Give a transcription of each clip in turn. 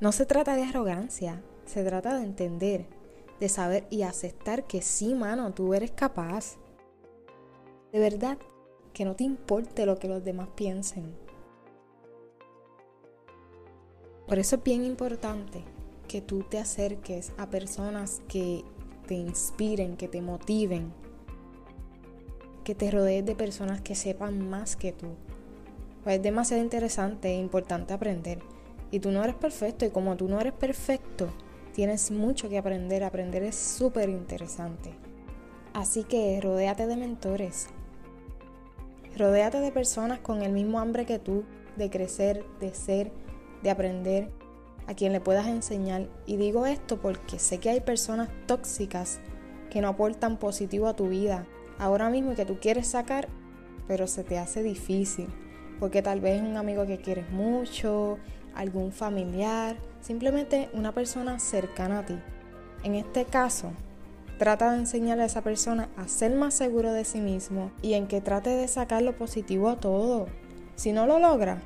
No se trata de arrogancia, se trata de entender, de saber y aceptar que sí, mano, tú eres capaz. De verdad, que no te importe lo que los demás piensen. Por eso es bien importante que tú te acerques a personas que te inspiren, que te motiven, que te rodees de personas que sepan más que tú. Pues es demasiado interesante e importante aprender. Y tú no eres perfecto y como tú no eres perfecto, tienes mucho que aprender. Aprender es súper interesante. Así que rodéate de mentores. Rodéate de personas con el mismo hambre que tú, de crecer, de ser, de aprender, a quien le puedas enseñar. Y digo esto porque sé que hay personas tóxicas que no aportan positivo a tu vida ahora mismo que tú quieres sacar, pero se te hace difícil. Porque tal vez es un amigo que quieres mucho, algún familiar, simplemente una persona cercana a ti. En este caso, trata de enseñarle a esa persona a ser más seguro de sí mismo y en que trate de sacar lo positivo a todo. Si no lo logra,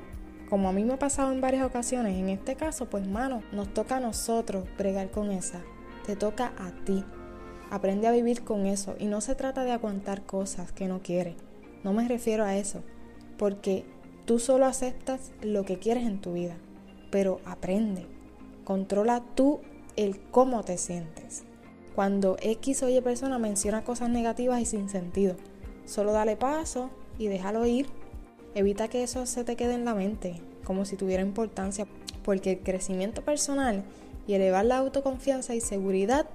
como a mí me ha pasado en varias ocasiones, en este caso, pues mano, nos toca a nosotros bregar con esa. Te toca a ti. Aprende a vivir con eso y no se trata de aguantar cosas que no quieres. No me refiero a eso, porque tú solo aceptas lo que quieres en tu vida pero aprende. Controla tú el cómo te sientes. Cuando X o Y persona menciona cosas negativas y sin sentido, solo dale paso y déjalo ir. Evita que eso se te quede en la mente, como si tuviera importancia, porque el crecimiento personal y elevar la autoconfianza y seguridad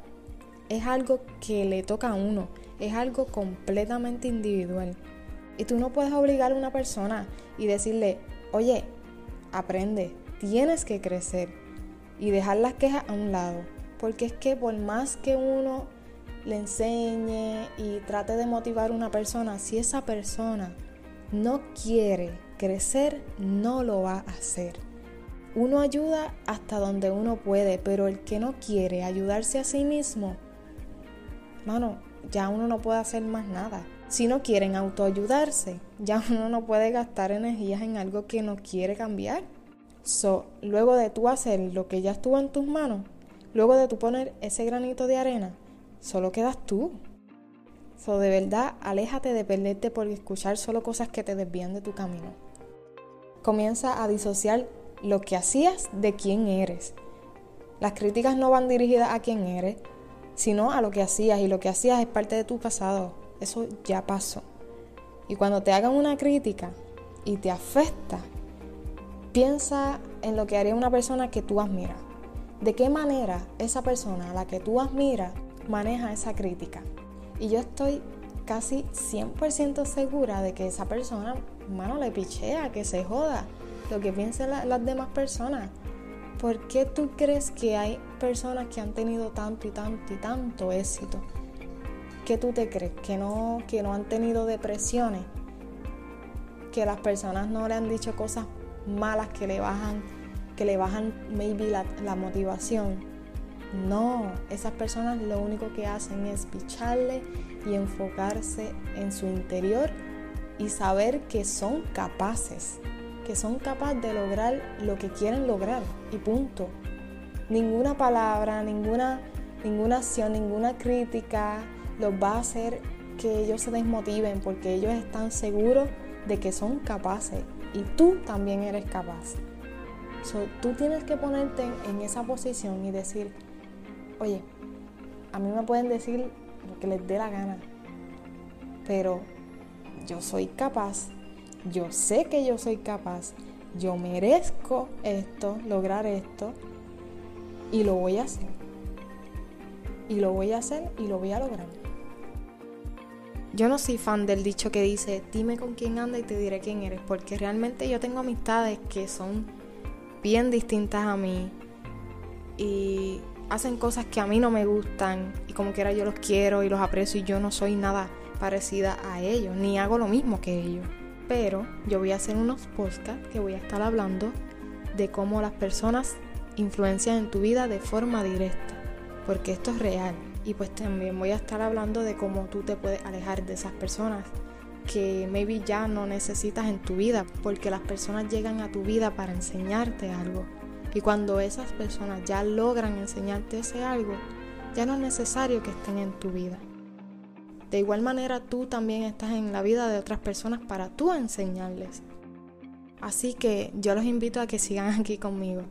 es algo que le toca a uno, es algo completamente individual. Y tú no puedes obligar a una persona y decirle, oye, aprende, tienes que crecer y dejar las quejas a un lado. Porque es que por más que uno le enseñe y trate de motivar a una persona, si esa persona no quiere crecer, no lo va a hacer. Uno ayuda hasta donde uno puede, pero el que no quiere ayudarse a sí mismo, mano, ya uno no puede hacer más nada. Si no quieren autoayudarse, ya uno no puede gastar energías en algo que no quiere cambiar. So, luego de tú hacer lo que ya estuvo en tus manos, luego de tú poner ese granito de arena, solo quedas tú. So, de verdad, aléjate de perderte por escuchar solo cosas que te desvían de tu camino. Comienza a disociar lo que hacías de quién eres. Las críticas no van dirigidas a quién eres, sino a lo que hacías y lo que hacías es parte de tu pasado. Eso ya pasó. Y cuando te hagan una crítica y te afecta, Piensa en lo que haría una persona que tú admiras. ¿De qué manera esa persona a la que tú admiras maneja esa crítica? Y yo estoy casi 100% segura de que esa persona, mano, le pichea, que se joda lo que piensen las demás personas. ¿Por qué tú crees que hay personas que han tenido tanto y tanto y tanto éxito? ¿Qué tú te crees? ¿Que no, que no han tenido depresiones? ¿Que las personas no le han dicho cosas malas que le bajan, que le bajan maybe la, la motivación. No, esas personas lo único que hacen es picharle y enfocarse en su interior y saber que son capaces, que son capaces de lograr lo que quieren lograr y punto. Ninguna palabra, ninguna, ninguna acción, ninguna crítica los va a hacer que ellos se desmotiven porque ellos están seguros de que son capaces y tú también eres capaz. tú tienes que ponerte en esa posición y decir, oye, a mí me pueden decir lo que les dé la gana, pero yo soy capaz, yo sé que yo soy capaz, yo merezco esto, lograr esto, y lo voy a hacer. Y lo voy a hacer y lo voy a lograr. Yo no soy fan del dicho que dice, dime con quién anda y te diré quién eres, porque realmente yo tengo amistades que son bien distintas a mí, y hacen cosas que a mí no me gustan y como quiera yo los quiero y los aprecio y yo no soy nada parecida a ellos, ni hago lo mismo que ellos. Pero yo voy a hacer unos podcasts que voy a estar hablando de cómo las personas influencian en tu vida de forma directa, porque esto es real. Y pues también voy a estar hablando de cómo tú te puedes alejar de esas personas que maybe ya no necesitas en tu vida, porque las personas llegan a tu vida para enseñarte algo. Y cuando esas personas ya logran enseñarte ese algo, ya no es necesario que estén en tu vida. De igual manera, tú también estás en la vida de otras personas para tú enseñarles. Así que yo los invito a que sigan aquí conmigo.